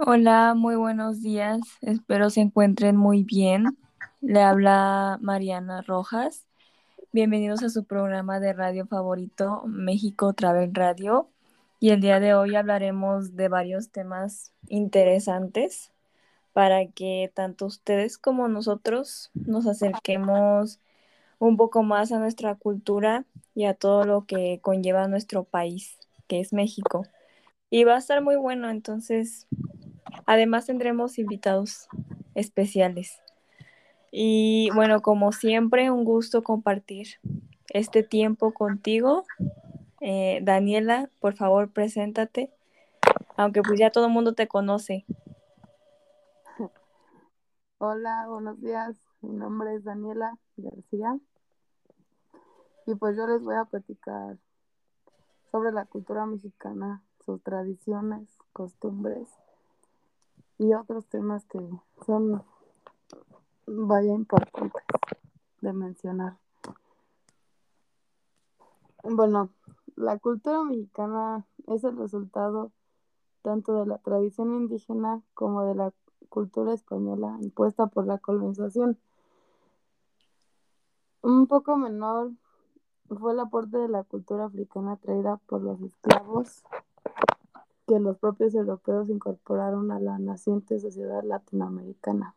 Hola, muy buenos días. Espero se encuentren muy bien. Le habla Mariana Rojas. Bienvenidos a su programa de radio favorito, México Travel Radio. Y el día de hoy hablaremos de varios temas interesantes para que tanto ustedes como nosotros nos acerquemos un poco más a nuestra cultura y a todo lo que conlleva nuestro país, que es México. Y va a estar muy bueno, entonces Además tendremos invitados especiales. Y bueno, como siempre, un gusto compartir este tiempo contigo. Eh, Daniela, por favor, preséntate, aunque pues ya todo el mundo te conoce. Hola, buenos días. Mi nombre es Daniela García. Y pues yo les voy a platicar sobre la cultura mexicana, sus tradiciones, costumbres y otros temas que son, vaya, importantes de mencionar. Bueno, la cultura mexicana es el resultado tanto de la tradición indígena como de la cultura española impuesta por la colonización. Un poco menor fue el aporte de la cultura africana traída por los esclavos que los propios europeos incorporaron a la naciente sociedad latinoamericana.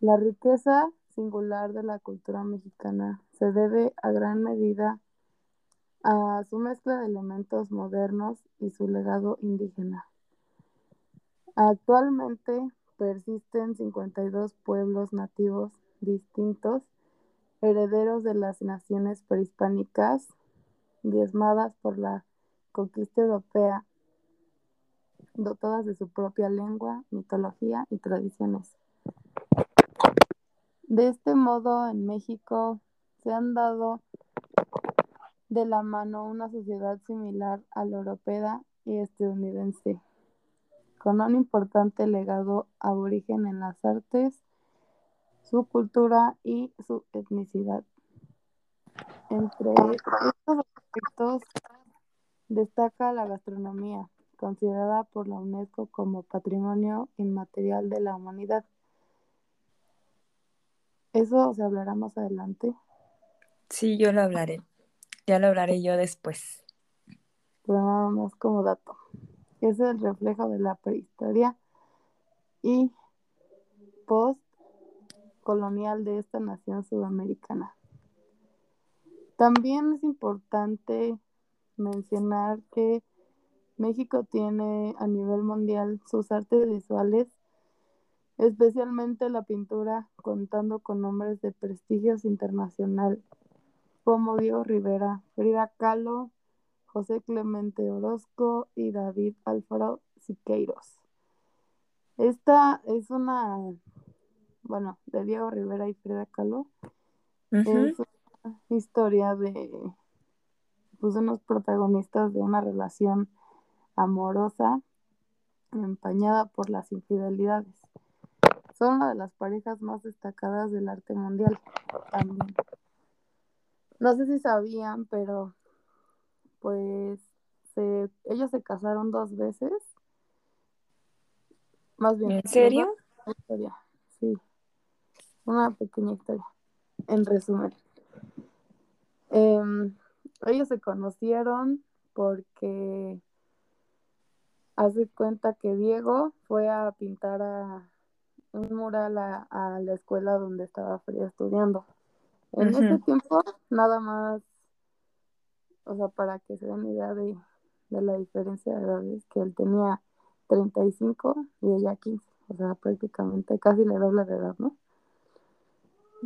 La riqueza singular de la cultura mexicana se debe a gran medida a su mezcla de elementos modernos y su legado indígena. Actualmente persisten 52 pueblos nativos distintos, herederos de las naciones prehispánicas, diezmadas por la conquista europea dotadas de su propia lengua, mitología y tradiciones. De este modo, en México se han dado de la mano una sociedad similar a la europea y estadounidense, con un importante legado aborigen en las artes, su cultura y su etnicidad. Entre estos aspectos destaca la gastronomía, considerada por la UNESCO como Patrimonio Inmaterial de la Humanidad. Eso se hablará más adelante. Sí, yo lo hablaré. Ya lo hablaré yo después. Pero nada más como dato. Es el reflejo de la prehistoria y post-colonial de esta nación sudamericana. También es importante mencionar que México tiene a nivel mundial sus artes visuales, especialmente la pintura, contando con nombres de prestigios internacional como Diego Rivera, Frida Kahlo, José Clemente Orozco y David Alfaro Siqueiros. Esta es una, bueno, de Diego Rivera y Frida Kahlo, es una historia de pues, unos protagonistas de una relación amorosa, empañada por las infidelidades. Son una de las parejas más destacadas del arte mundial también. No sé si sabían, pero pues se, ellos se casaron dos veces. Más bien. ¿En serio? Historia. Sí. Una pequeña historia. En resumen. Eh, ellos se conocieron porque hace cuenta que Diego fue a pintar a un mural a, a la escuela donde estaba Frida estudiando. En ese tiempo, nada más, o sea, para que se den idea de, de la diferencia de edades, que él tenía 35 y ella 15, o sea, prácticamente casi le doble de edad, ¿no?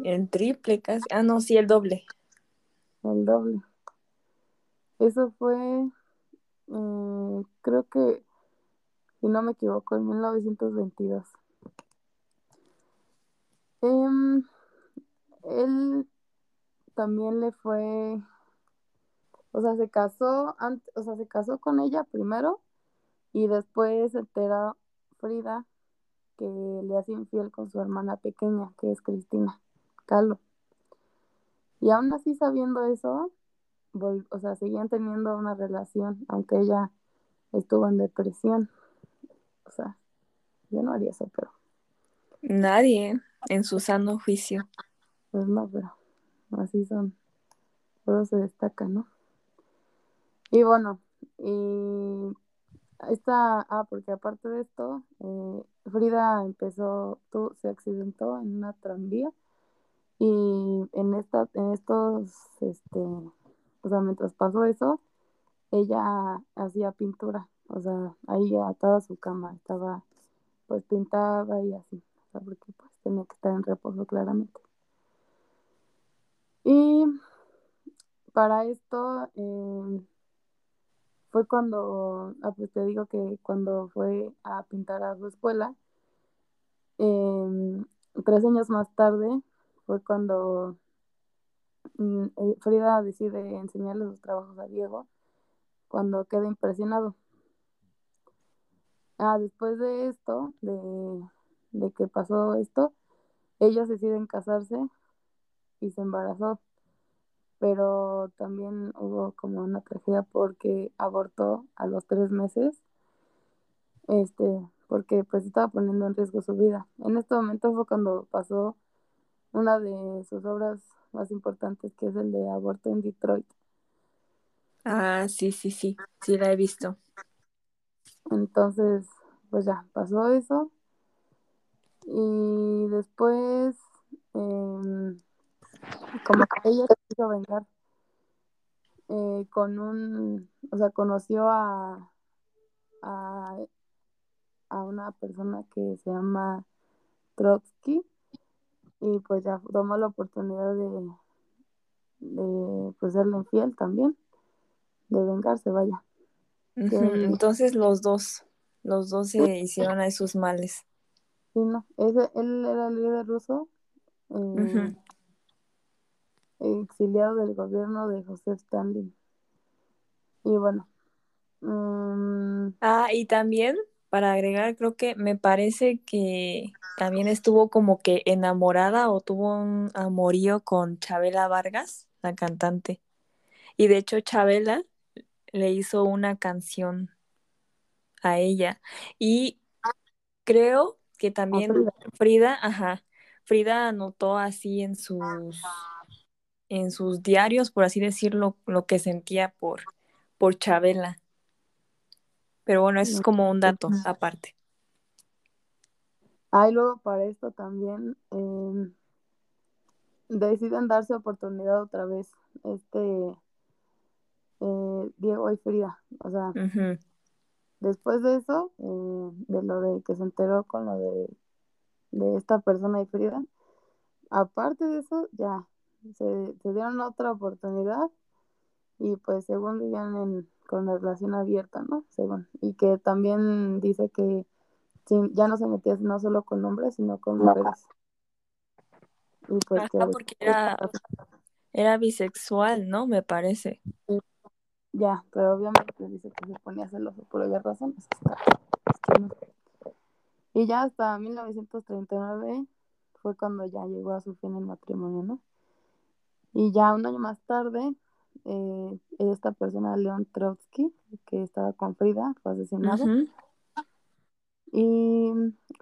El triple casi. Ah, no, sí, el doble. El doble. Eso fue, eh, creo que, si no me equivoco, en 1922. Em, él también le fue, o sea, se casó, ant- o sea, se casó con ella primero y después se entera Frida que le hace infiel con su hermana pequeña, que es Cristina Kahlo. Y aún así sabiendo eso, o sea, seguían teniendo una relación, aunque ella estuvo en depresión. O sea, yo no haría eso, pero Nadie en su sano juicio. pues no, pero así son. Todo se destaca, ¿no? Y bueno, y esta, ah, porque aparte de esto, eh, Frida empezó, tú, se accidentó en una tranvía y en esta, en estos, este, o sea, mientras pasó eso, ella hacía pintura, o sea, ahí atada a su cama, estaba, pues pintaba y así, o sea, porque pues tenía que estar en reposo claramente. Y para esto eh, fue cuando, ah, pues te digo que cuando fue a pintar a su escuela, eh, tres años más tarde fue cuando mm, eh, Frida decide enseñarle sus trabajos a Diego, cuando queda impresionado. Ah, después de esto, de, de que pasó esto, ellos deciden casarse y se embarazó pero también hubo como una tragedia porque abortó a los tres meses, este, porque pues estaba poniendo en riesgo su vida. En este momento fue cuando pasó una de sus obras más importantes, que es el de Aborto en Detroit. Ah, sí, sí, sí, sí la he visto. Entonces, pues ya, pasó eso. Y después, em, como que ella se quiso vengar eh, con un, o sea, conoció a, a, a una persona que se llama Trotsky y pues ya tomó la oportunidad de, de pues serle infiel también, de vengarse, vaya. Entonces los dos, los dos se hicieron a sus males. sí, no, ese, él era el líder ruso, eh, exiliado del gobierno de Joseph Stalin. Y bueno, mm, Ah, y también, para agregar, creo que me parece que también estuvo como que enamorada o tuvo un amorío con Chabela Vargas, la cantante. Y de hecho, Chabela le hizo una canción a ella. Y creo que también Frida. Frida, ajá, Frida anotó así en sus, en sus diarios, por así decirlo, lo que sentía por, por Chabela. Pero bueno, eso es como un dato aparte. Ah, y luego para esto también em, deciden darse oportunidad otra vez, este eh, Diego y Frida. O sea, después de eso, eh, de lo de que se enteró con lo de, de esta persona y Frida, aparte de eso, ya se, se dieron otra oportunidad y pues según vivían en, con la relación abierta, ¿no? Según. Y que también dice que ya no se metía no solo con hombres, sino con mujeres. Y pues que Ajá, porque era, era bisexual, ¿no? Me parece. Ya, pero obviamente dice que se ponía celoso por obvias razones. Es que no. Y ya hasta 1939 fue cuando ya llegó a su fin el matrimonio, ¿no? Y ya un año más tarde, eh, esta persona, León Trotsky, que estaba con Frida, fue asesinado. Y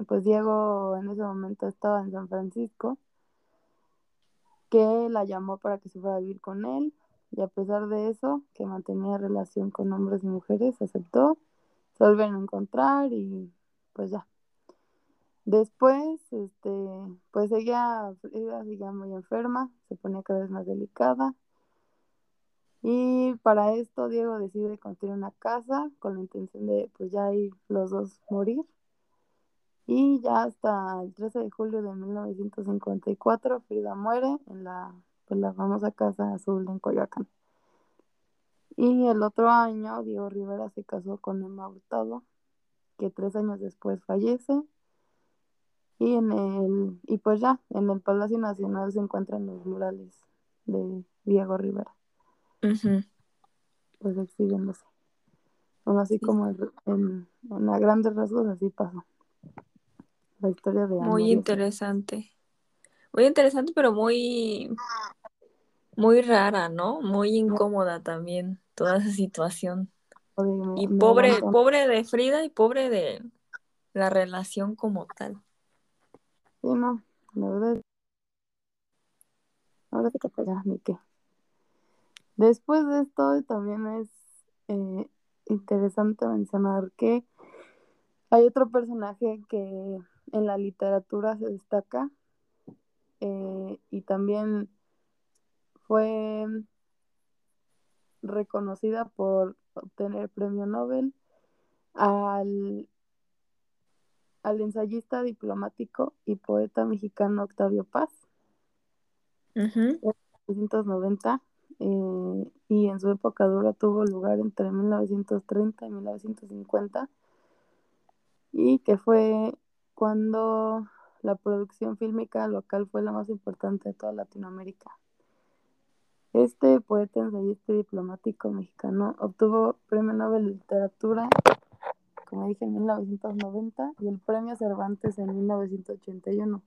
pues Diego en ese momento estaba en San Francisco, que la llamó para que se fuera a vivir con él. Y a pesar de eso, que mantenía relación con hombres y mujeres, aceptó. Se volvieron a encontrar y pues ya. Después, este, pues ella, ella seguía muy enferma, se ponía cada vez más delicada. Y para esto Diego decide construir una casa con la intención de pues ya ir los dos morir. Y ya hasta el 13 de julio de 1954 Frida muere en la, pues, la famosa Casa Azul en Coyoacán. Y el otro año Diego Rivera se casó con Emma Hurtado, que tres años después fallece. Y en el, y pues ya, en el Palacio Nacional se encuentran los murales de Diego Rivera, pues exhibiéndose. Bueno, así Sí. como en, en, en a grandes rasgos así pasó. La historia de Muy interesante. Muy interesante, pero muy, muy rara, ¿no? Muy incómoda también toda esa situación. Y pobre, pobre de Frida y pobre de, la relación como tal. Sí, no, la verdad. Ahora sí que ya, ni qué. Después de esto, también es eh, interesante mencionar que hay otro personaje que en la literatura se destaca eh, y también fue reconocida por obtener premio Nobel al, al ensayista diplomático y poeta mexicano Octavio Paz. En 1990 eh, y en su época dura tuvo lugar entre 1930 y 1950 y que fue cuando la producción fílmica local fue la más importante de toda Latinoamérica. Este poeta, ensayista y diplomático mexicano obtuvo Premio Nobel de Literatura, como dije, en 1990 y el Premio Cervantes en 1981,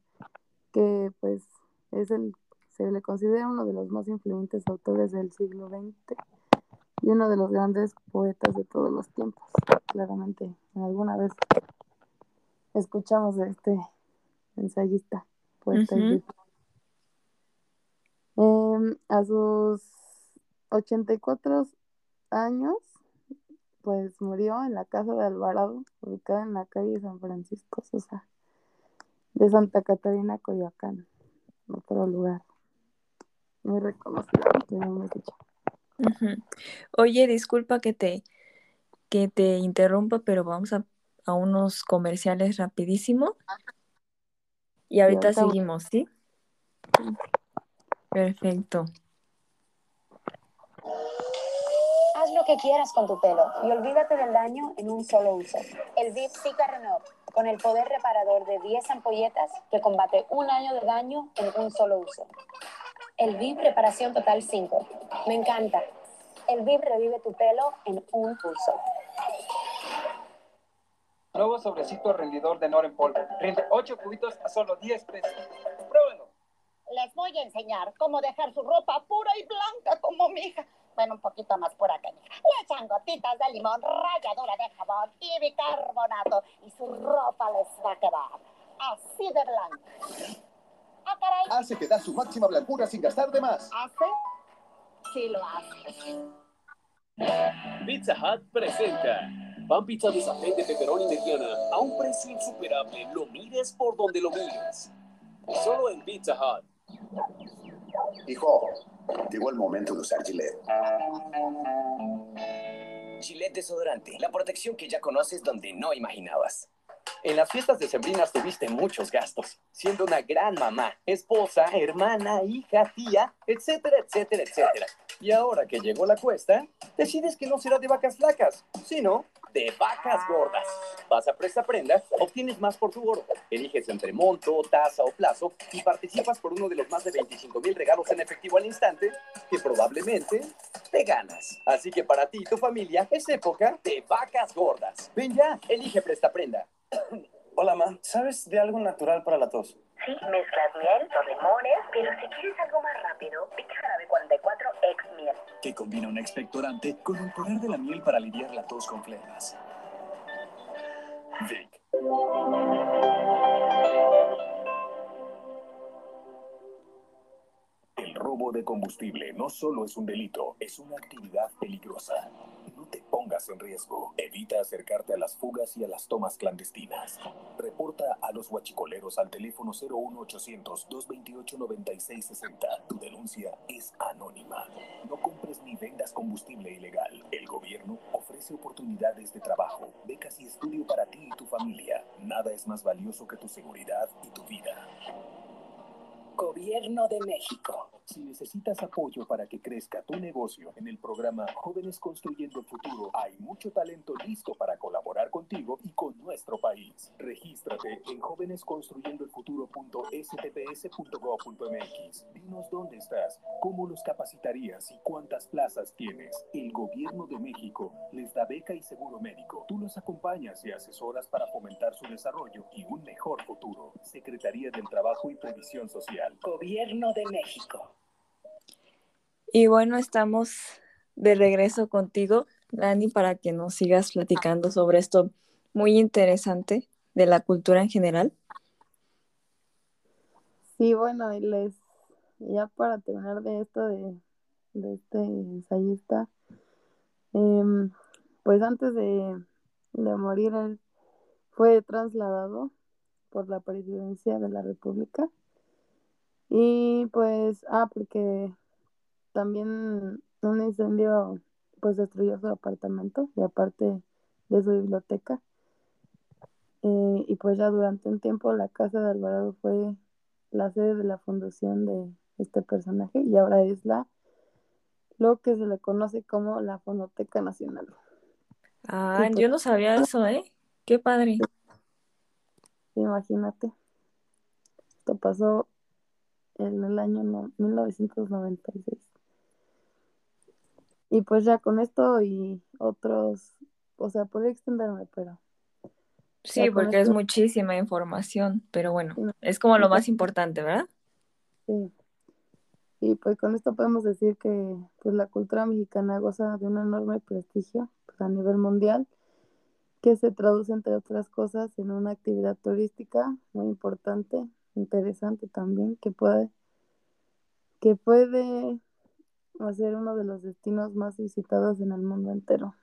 que pues es el, se le considera uno de los más influyentes autores del siglo XX y uno de los grandes poetas de todos los tiempos. Claramente, alguna vez escuchamos de este ensayista, poeta y eh, a sus 84 años, pues murió en la casa de Alvarado, ubicada en la calle San Francisco Sosa, de Santa Catarina, Coyoacán, otro lugar muy reconocido. Oye, disculpa que te, que te interrumpa, pero vamos a, a unos comerciales rapidísimo. Y ahorita, ahorita- seguimos, ¿sí? Perfecto. Haz lo que quieras con tu pelo y olvídate del daño en un solo uso. El VIP Zika Renov, con el poder reparador de 10 ampolletas que combate un año de daño en un solo uso. El VIP Reparación Total 5. Me encanta. El VIP revive tu pelo en un pulso. Nuevo sobrecito rendidor de Nor en polvo. Rinde 8 cubitos a solo 10 pesos. Les voy a enseñar cómo dejar su ropa pura y blanca como mi hija. Bueno, un poquito más pura que mi hija. Le echan gotitas de limón, ralladura de jabón y bicarbonato. Y su ropa les va a quedar así de blanca. Ah, caray. Hace que da su máxima blancura sin gastar de más. ¿Hace? Sí lo hace. Pizza Hut presenta pan pizza de satén de pepperoni mediana a un precio insuperable. Lo mires por donde lo mires. Solo en Pizza Hut. Hijo, llegó el momento de usar Gillette. Gillette Desodorante, la protección que ya conoces donde no imaginabas. En las fiestas decembrinas tuviste muchos gastos, siendo una gran mamá, esposa, hermana, hija, tía, etcétera, etcétera, etcétera. Y ahora que llegó la cuesta, decides que no será de vacas flacas, sino de vacas gordas. Vas a Presta Prenda, obtienes más por tu oro. Eliges entre monto, tasa o plazo y participas por uno de los más de 25 mil regalos en efectivo al instante que probablemente te ganas. Así que para ti y tu familia es época de vacas gordas. Ven ya, elige Presta Prenda. Hola, ma. ¿Sabes de algo natural para la tos? Sí, mezclas miel o limones, pero si quieres algo más rápido, pica jarabe 44 ex miel. Que combina un expectorante con el poder de la miel para aliviar la tos con. Vic. Robo de combustible no solo es un delito, es una actividad peligrosa. No te pongas en riesgo. Evita acercarte a las fugas y a las tomas clandestinas. Reporta a los huachicoleros al teléfono 01800-228-9660. Tu denuncia es anónima. No compres ni vendas combustible ilegal. El gobierno ofrece oportunidades de trabajo, becas y estudio para ti y tu familia. Nada es más valioso que tu seguridad y tu vida. Gobierno de México. Si necesitas apoyo para que crezca tu negocio en el programa Jóvenes Construyendo el Futuro, hay mucho talento listo para colaborar contigo y con nuestro país. Regístrate en jóvenesconstruyendoelfuturo.stps.gov.mx. Dinos dónde estás, cómo los capacitarías y cuántas plazas tienes. El Gobierno de México les da beca y seguro médico. Tú los acompañas y asesoras para fomentar su desarrollo y un mejor futuro. Secretaría del Trabajo y Previsión Social. Gobierno de México. Y bueno, estamos de regreso contigo, Dani, para que nos sigas platicando sobre esto muy interesante de la cultura en general. Sí, bueno, y les, ya para terminar de esto de, de este ensayista, em, pues antes de, de morir él fue trasladado por la presidencia de la República y pues, ah, porque también un incendio pues destruyó su apartamento y aparte de su biblioteca. Eh, y pues ya durante un tiempo la casa de Alvarado fue la sede de la fundación de este personaje y ahora es la lo que se le conoce como la Fonoteca Nacional. Ah, yo no sabía eso, ¿eh? Qué padre. Imagínate. Esto pasó en el año 1996. Y pues ya con esto y otros, o sea, podría extenderme, pero... Sí, porque es muchísima información, pero bueno, es como lo más importante, ¿verdad? Sí. Y pues con esto podemos decir que pues la cultura mexicana goza de un enorme prestigio pues, a nivel mundial, que se traduce entre otras cosas en una actividad turística muy importante, interesante también, que puede que puede ser uno de los destinos más visitados en el mundo entero.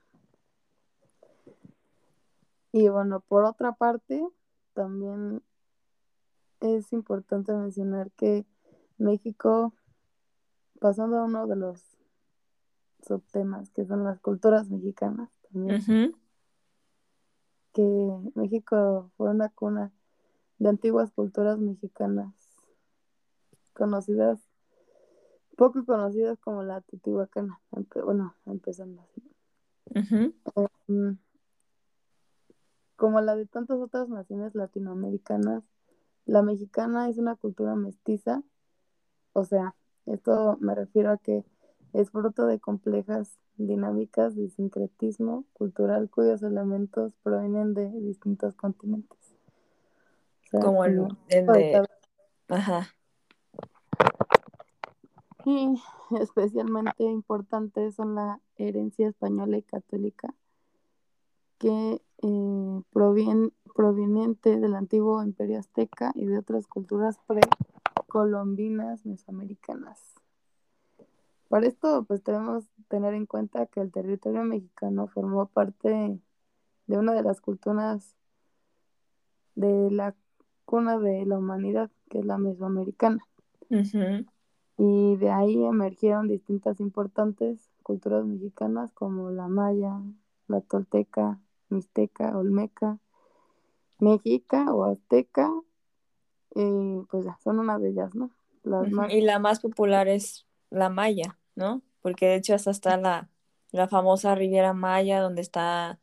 Y bueno, por otra parte, también es importante mencionar que México, pasando a uno de los subtemas, que son las culturas mexicanas, también, que México fue una cuna de antiguas culturas mexicanas conocidas poco conocidas como la Titihuacana, bueno, empezando así. Em, como la de tantas otras naciones latinoamericanas, la mexicana es una cultura mestiza, o sea, esto me refiero a que es fruto de complejas dinámicas de sincretismo cultural cuyos elementos provienen de distintos continentes. como el, de... Ajá. Y especialmente importantes son la herencia española y católica, que eh, proveniente del antiguo imperio azteca y de otras culturas precolombinas mesoamericanas. Para esto, pues debemos tener en cuenta que el territorio mexicano formó parte de una de las culturas de la cuna de la humanidad, que es la mesoamericana y de ahí emergieron distintas importantes culturas mexicanas como la maya, la tolteca, mixteca, olmeca, mexica o azteca, y pues ya, son una de ellas, ¿no? Y la más popular es la maya, ¿no? Porque de hecho hasta está la, la famosa Riviera Maya, donde está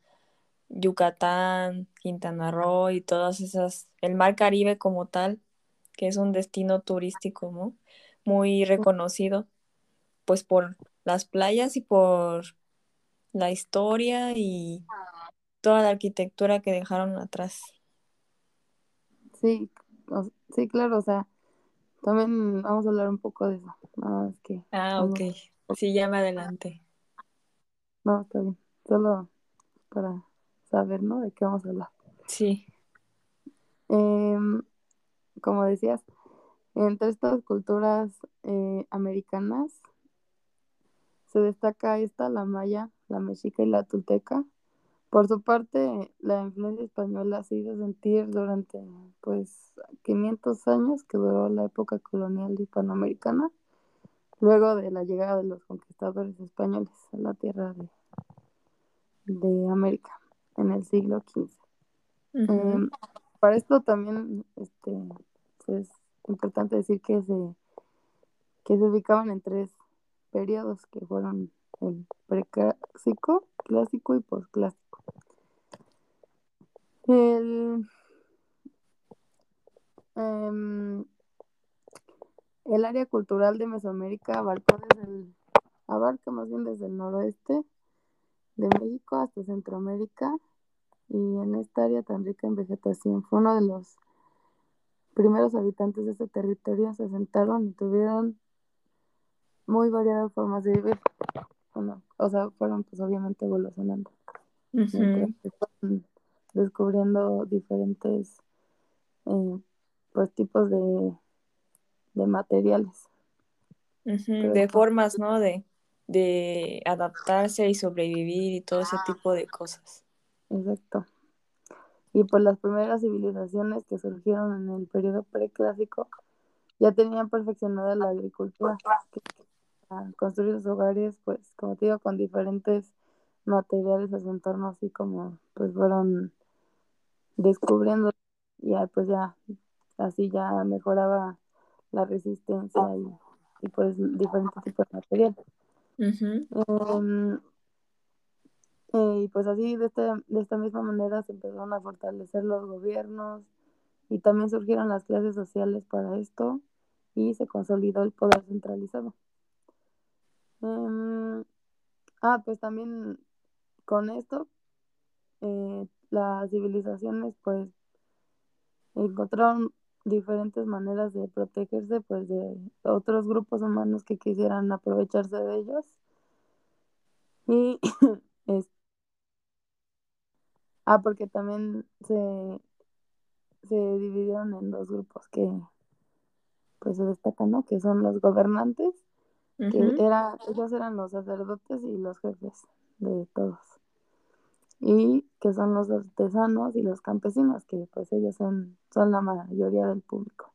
Yucatán, Quintana Roo y todas esas, el mar Caribe como tal, que es un destino turístico, ¿no? Muy reconocido, pues por las playas y por la historia y toda la arquitectura que dejaron atrás. Sí, sí, claro, o sea, también vamos a hablar un poco de eso. que ah, ok. Sí, ya me adelante. No, está bien. Solo para saber, ¿no? De qué vamos a hablar. Sí. Em, como decías, entre estas culturas eh, americanas se destaca esta, la maya, la mexica y la tulteca. Por su parte, la influencia española se hizo sentir durante pues 500 años que duró la época colonial hispanoamericana, luego de la llegada de los conquistadores españoles a la tierra de, de América en el siglo XV. Em, para esto también este, pues, importante decir que se, que se ubicaban en tres periodos que fueron el preclásico, clásico y posclásico. El, em, el área cultural de Mesoamérica abarcó desde el, abarca más bien desde el noroeste de México hasta Centroamérica y en esta área tan rica en vegetación fue uno de los primeros habitantes de este territorio se asentaron y tuvieron muy variadas formas de vivir. o sea, fueron pues obviamente evolucionando. descubriendo diferentes eh, pues tipos de, de materiales. De formas, ¿no? De, de adaptarse y sobrevivir y todo ese tipo de cosas. Exacto. Y pues las primeras civilizaciones que surgieron en el periodo preclásico ya tenían perfeccionada la agricultura, que- a construir sus hogares, pues como te digo, con diferentes materiales a su entorno, así como pues fueron descubriendo, y ya pues ya así ya mejoraba la resistencia y, y pues diferentes tipos de material. Ujú. Em, y pues así, de, este, de esta misma manera se empezaron a fortalecer los gobiernos y también surgieron las clases sociales para esto y se consolidó el poder centralizado. Em, ah, pues también con esto eh, las civilizaciones pues encontraron diferentes maneras de protegerse pues de otros grupos humanos que quisieran aprovecharse de ellos y es- ah porque también se se dividieron en dos grupos que pues se destacan, ¿no? Que son los gobernantes, que era, ellos eran los sacerdotes y los jefes de todos. Y que son los artesanos y los campesinos, que pues ellos son, son la mayoría del público.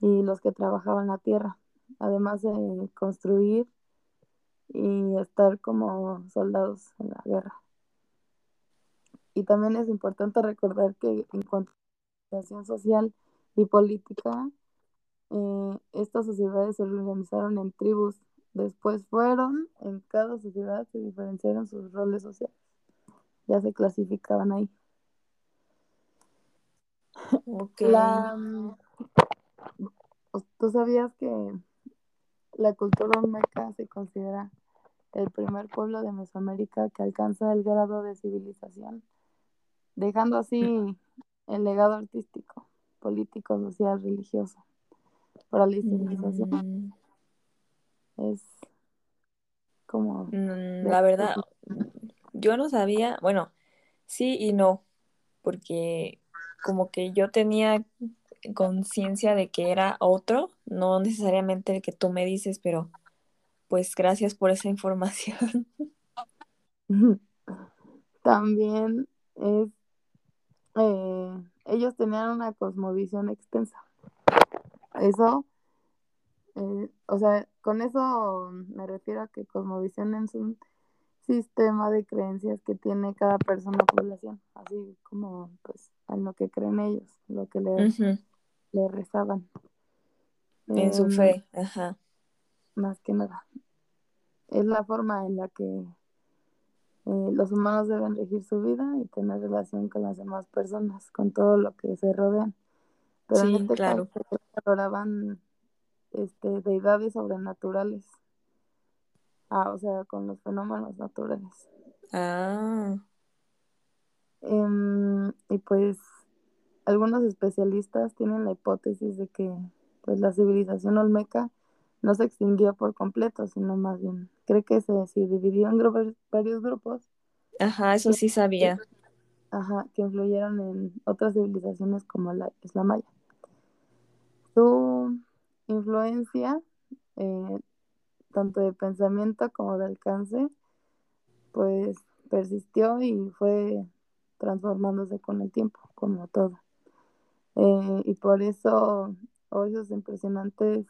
Y los que trabajaban la tierra, además de construir y estar como soldados en la guerra. Y también es importante recordar que en cuanto a la situación social y política, eh, estas sociedades se organizaron en tribus. Después fueron, en cada sociedad se diferenciaron sus roles sociales. Ya se clasificaban ahí. Ok. La, mm, ¿Tú sabías que la cultura olmeca se considera el primer pueblo de Mesoamérica que alcanza el grado de civilización, dejando así el legado artístico, político, social, religioso para la civilización? Mm, Es como... mm, La verdad, yo no sabía, bueno, sí y no, porque como que yo tenía conciencia de que era otro, no necesariamente el que tú me dices, pero pues gracias por esa información. También es, eh, ellos tenían una cosmovisión extensa. Eso, eh, o sea, con eso me refiero a que cosmovisión es un sistema de creencias que tiene cada persona o población, así como pues en lo que creen ellos, lo que le, rezaban. En su Em, fe, ajá. más que nada. Es la forma en la que eh, los humanos deben regir su vida y tener relación con las demás personas, con todo lo que se rodean. Pero en este claro. caso adoraban este, deidades sobrenaturales. Ah, o sea, con los fenómenos naturales. Ah, Em, y pues algunos especialistas tienen la hipótesis de que pues la civilización olmeca no se extinguió por completo, sino más bien cree que se, se dividió en grupos- varios grupos ajá, eso sí sabía. ajá, que influyeron en otras civilizaciones como la isla maya. Su influencia, eh, tanto de pensamiento como de alcance, pues persistió y fue transformándose con el tiempo, como todo. Eh, y por eso hoy esos impresionantes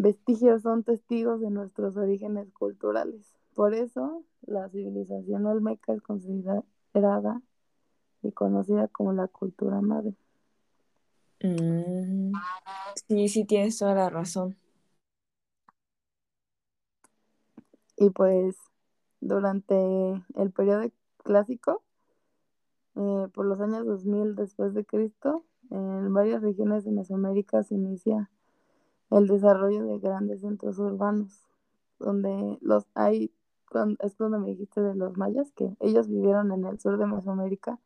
vestigios son testigos de nuestros orígenes culturales. Por eso la civilización olmeca es considerada y conocida como la cultura madre. Mm, sí, sí, tienes toda la razón. Y pues durante el periodo clásico, eh, por los años 2000 después de Cristo, en varias regiones de Mesoamérica se inicia el desarrollo de grandes centros urbanos, donde los hay, es cuando me dijiste de los mayas, que ellos vivieron en el sur de Mesoamérica,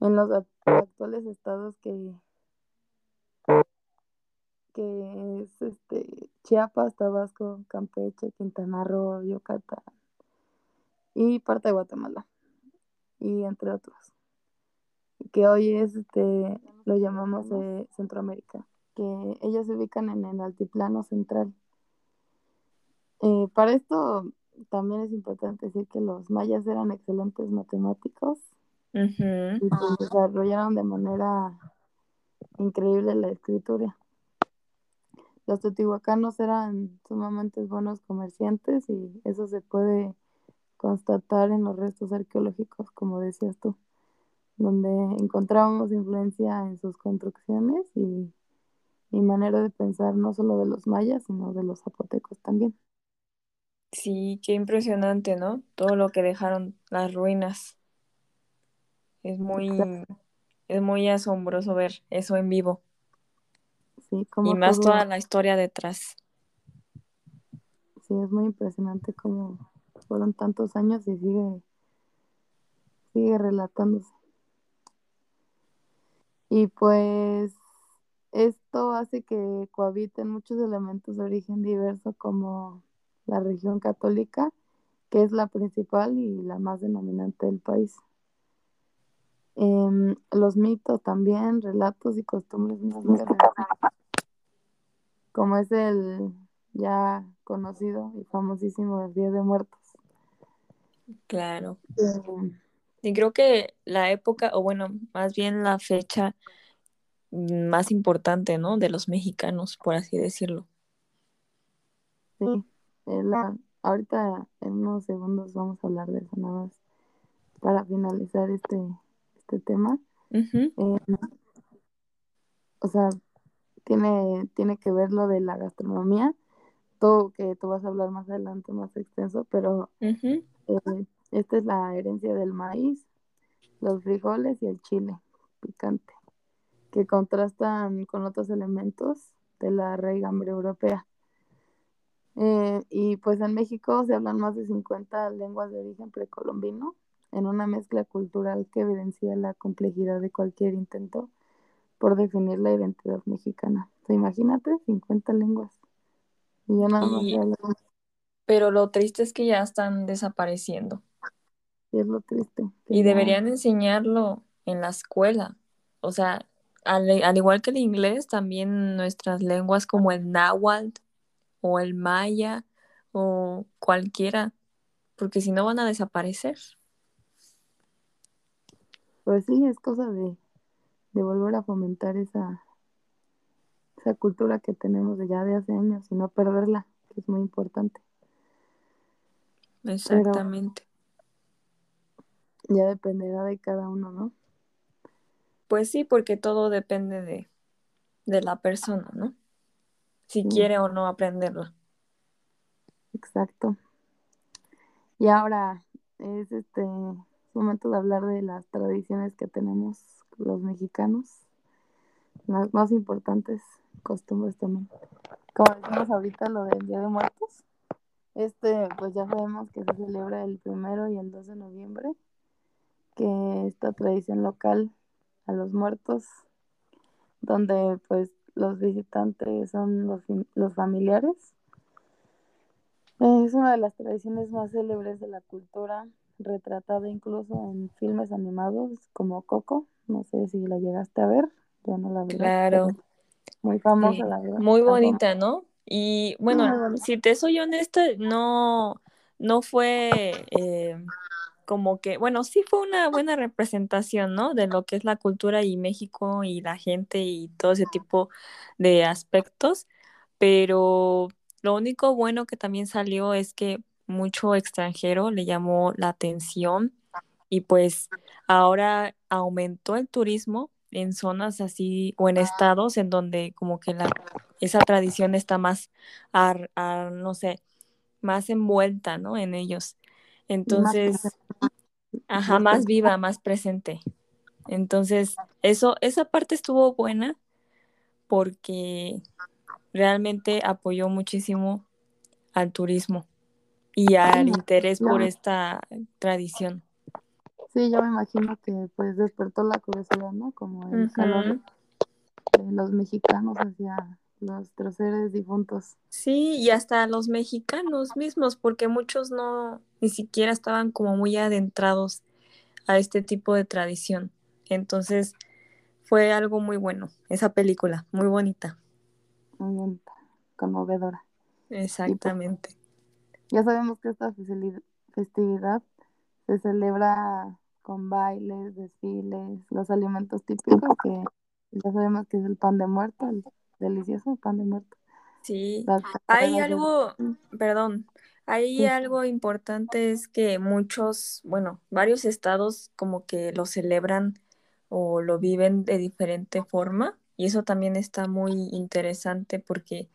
en los act- actuales estados que, que es este, Chiapas, Tabasco, Campeche, Quintana Roo, Yucatán y parte de Guatemala. y entre otros, que hoy es, este, lo llamamos eh, Centroamérica, que ellos se ubican en el altiplano central. Eh, para esto también es importante decir que los mayas eran excelentes matemáticos y pues, desarrollaron de manera increíble la escritura. Los teotihuacanos eran sumamente buenos comerciantes y eso se puede constatar en los restos arqueológicos, como decías tú, donde encontramos influencia en sus construcciones y, y manera de pensar no solo de los mayas, sino de los zapotecos también. Sí, qué impresionante, ¿no? Todo lo que dejaron las ruinas. Es muy, es muy asombroso ver eso en vivo. Sí, Y como más todo- toda la historia detrás. Sí, es muy impresionante cómo fueron tantos años y sigue, sigue relatándose. Y pues esto hace que cohabiten muchos elementos de origen diverso como la religión católica, que es la principal y la más denominante del país. Em, los mitos también, relatos y costumbres mexicanas, como es el ya conocido y famosísimo Día de Muertos. Claro. Em, Y creo que la época, o bueno, más bien la fecha más importante, ¿no? De los mexicanos, por así decirlo. Sí, la- ahorita en unos segundos vamos a hablar de eso nada más para finalizar este, este tema. Eh, o sea, tiene, tiene que ver lo de la gastronomía, todo que tú vas a hablar más adelante, más extenso, pero eh, esta es la herencia del maíz, los frijoles y el chile picante, que contrastan con otros elementos de la raigambre europea. Eh, y pues en México se hablan más de 50 lenguas de origen precolombino, en una mezcla cultural que evidencia la complejidad de cualquier intento por definir la identidad mexicana. O sea, imagínate, 50 lenguas. Y ya nada más Y- Pero lo triste es que ya están desapareciendo. y es lo triste. Y deberían enseñarlo en la escuela. O sea, al, al igual que el inglés, también nuestras lenguas como el náhuatl o el maya o cualquiera, porque si no van a desaparecer. Pues sí, es cosa de, de volver a fomentar esa, esa cultura que tenemos de ya de hace años y no perderla, que es muy importante. Exactamente. Ya dependerá de cada uno, ¿no? Pues sí, porque todo depende de, de la persona, ¿no? Si Sí. quiere o no aprenderla. Exacto. Y ahora es este momento de hablar de las tradiciones que tenemos los mexicanos, las más importantes costumbres también. Como decimos ahorita lo del Día de Muertos, este pues ya sabemos que se celebra el primero y el 2 de noviembre, que esta tradición local a los muertos, donde pues los visitantes son los, los familiares es una de las tradiciones más célebres de la cultura, retratada incluso en filmes animados como Coco. No sé si la llegaste a ver, yo no la verdad. Claro. Muy famosa, Sí, la verdad. muy bonita, ¿no? Y bueno, si te soy honesta, no, no fue eh, como que, bueno, sí fue una buena representación, ¿no? De lo que es la cultura y México y la gente y todo ese tipo de aspectos, pero lo único bueno que también salió es que mucho extranjero le llamó la atención y pues ahora aumentó el turismo en zonas así o en estados en donde como que la, esa tradición está más, ar- no sé, más envuelta, ¿no? En ellos. Más Entonces, ajá, Más viva, más presente. Entonces, eso, esa parte estuvo buena porque realmente apoyó muchísimo al turismo y al interés por esta tradición. Sí, yo me imagino que pues despertó la curiosidad, ¿no? Como el calor Ujú. de los mexicanos hacia nuestros seres difuntos. Sí, y hasta los mexicanos mismos, porque muchos no, ni siquiera estaban como muy adentrados a este tipo de tradición. Entonces fue algo muy bueno, esa película, muy bonita. Muy bonita, conmovedora. Exactamente. ya sabemos que esta festividad se celebra con bailes, desfiles, los alimentos típicos que ya sabemos que es el pan de muerto, el delicioso pan de muerto. Sí, hay algo, perdón, hay algo importante es que muchos, bueno, varios estados como que lo celebran o lo viven de diferente forma y eso también está muy interesante porque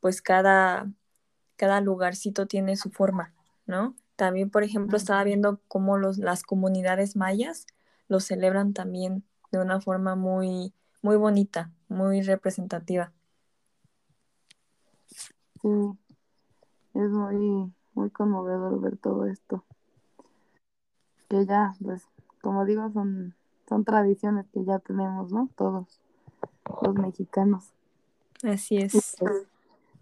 pues cada, cada lugarcito tiene su forma, ¿no? También, por ejemplo, estaba viendo cómo los, las comunidades mayas lo celebran también de una forma muy, muy bonita, muy representativa. Sí, es muy, muy conmovedor ver todo esto. Que ya, pues, como digo, son, son tradiciones que ya tenemos, ¿no? Todos los mexicanos. Así es. Pues,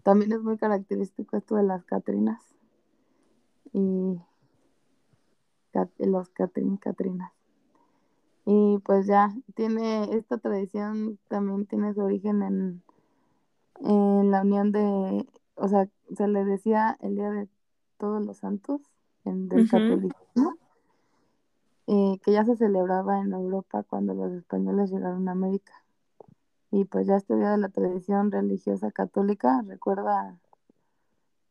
también es muy característico esto de las Catrinas y los Catrin Catrinas. Y pues ya tiene esta tradición también tiene su origen en, en la unión de o sea, se le decía el Día de Todos los Santos en, del catolicismo, eh, que ya se celebraba en Europa cuando los españoles llegaron a América. Y pues ya este Día de la tradición religiosa católica recuerda,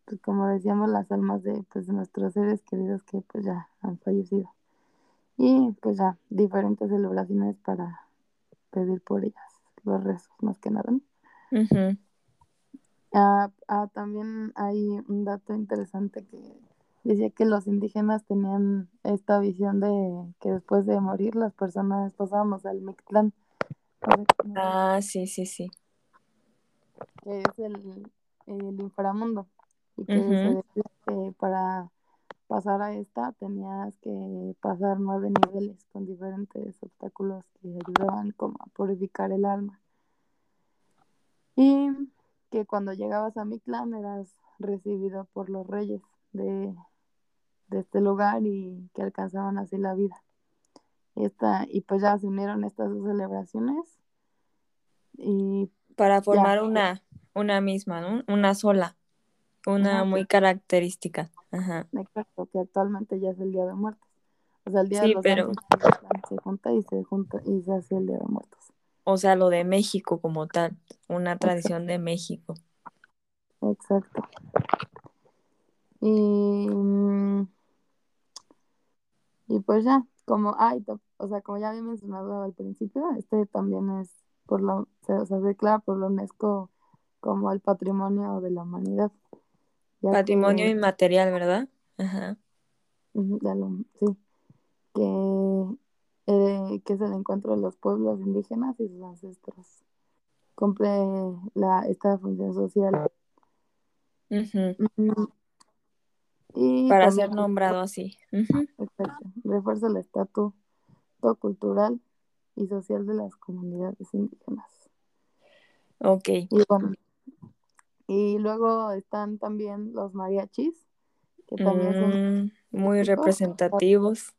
pues como decíamos, las almas de pues, nuestros seres queridos que pues ya han fallecido. Y pues ya diferentes celebraciones para pedir por ellas, los rezos más que nada. Ah, ah, también hay un dato interesante que decía que los indígenas tenían esta visión de que después de morir las personas pasábamos al Mictlán. Ah, sí, sí, sí. Que es el, el inframundo. Y que se decía que para pasar a esta tenías que pasar nueve niveles con diferentes obstáculos que ayudaban como a purificar el alma. Y que cuando llegabas a mi clan eras recibido por los reyes de, este lugar y que alcanzaban así la vida. Esta, y pues ya se unieron estas dos celebraciones y para formar una, una misma, ¿no? Una sola, una muy característica. Ajá. Exacto, que actualmente ya es el Día de Muertos. O sea, el Día de los pero... se junta y se junta y se hace el Día de Muertos o sea, lo de México como tal, una tradición de México. Exacto. Y, y pues ya, como, ay, o sea, como ya había mencionado al principio, este también es por lo, se, se declara por la UNESCO como el patrimonio de la humanidad. Patrimonio inmaterial, ¿verdad? Ajá. sí. Que eh, que es el encuentro de los pueblos indígenas y sus ancestros. Cumple la, esta función social. Mm, y Para ser nombrado así. Exacto. Refuerza el estatus cultural y social de las comunidades indígenas. Ok. Y bueno, y luego están también los mariachis, que también son mm, muy representativos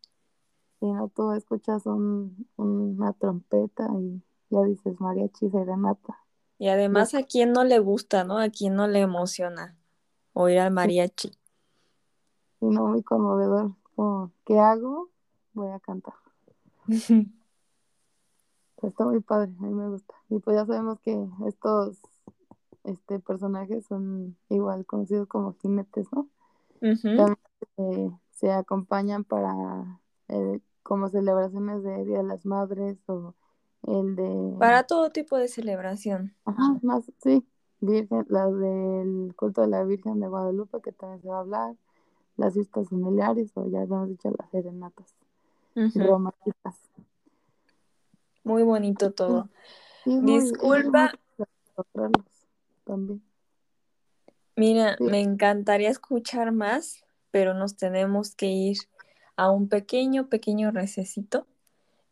si no tú escuchas una trompeta y ya dices mariachi serenata. Y además a quien no le gusta, ¿no? A quien no le emociona oír al mariachi. Sí, no, muy conmovedor. Como, ¿qué hago? Voy a cantar. está muy padre, a mí me gusta. Y pues ya sabemos que estos este personajes son igual conocidos como jinetes, ¿no? También eh, se acompañan para eh, como celebraciones de Día de las Madres o el de... Para todo tipo de celebración. Ajá, más, sí, Virgen, la del culto de la Virgen de Guadalupe, que también se va a hablar, las fiestas familiares, o ya habíamos dicho las serenatas románticas. Muy bonito todo. Disculpa. También. Mira, me encantaría escuchar más, pero nos tenemos que ir a un pequeño, pequeño recesito.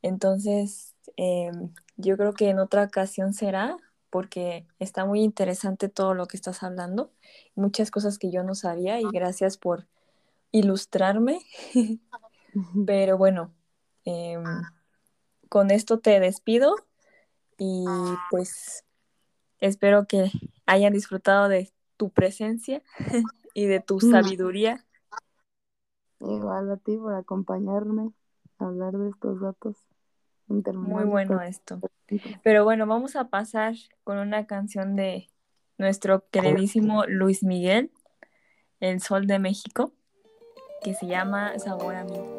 Entonces, em, yo creo que en otra ocasión será, porque está muy interesante todo lo que estás hablando, muchas cosas que yo no sabía y gracias por ilustrarme. Pero bueno, Em, con esto te despido y pues espero que hayan disfrutado de tu presencia y de tu Mm. sabiduría. Igual a ti por acompañarme a hablar de estos datos Muy bueno esto. Pero bueno, vamos a pasar con una canción de nuestro queridísimo Luis Miguel, El Sol de México, que se llama Sabor a mí.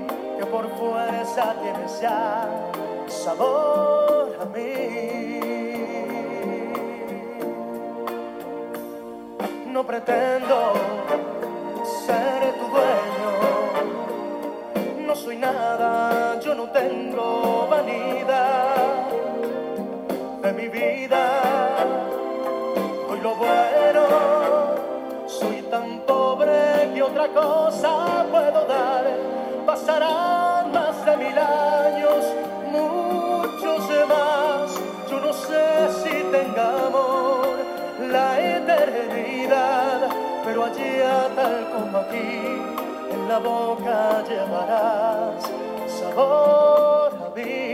por fuerza tienes ya sabor a mí. No pretendo ser tu dueño, no soy nada, yo no tengo vanidad de mi vida. Hoy lo bueno, soy tan pobre que otra cosa puedo dar. Pasarán más de mil años, muchos más. Yo no sé si tengamos la eternidad, pero allá tal como aquí, en la boca llevarás sabor a mí.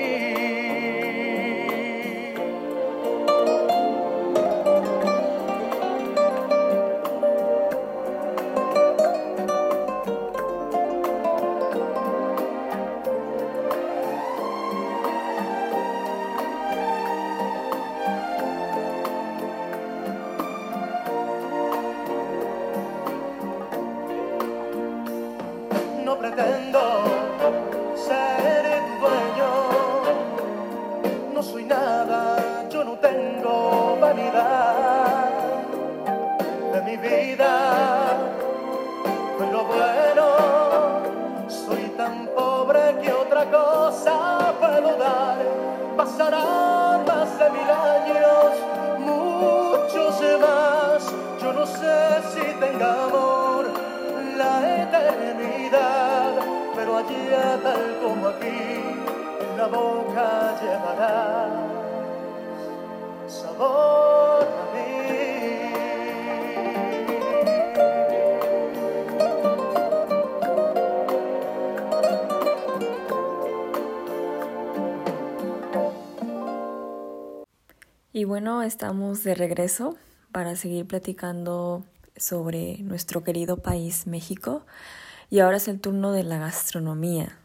De mi vida. Fue lo bueno, soy tan pobre que otra cosa puedo dar. Pasarán más de mil años, muchos más. Yo no sé si tengamos la eternidad, pero allá tal como aquí, la boca llevarás sabor Y bueno, estamos de regreso para seguir platicando sobre nuestro querido país México. Y ahora es el turno de la gastronomía,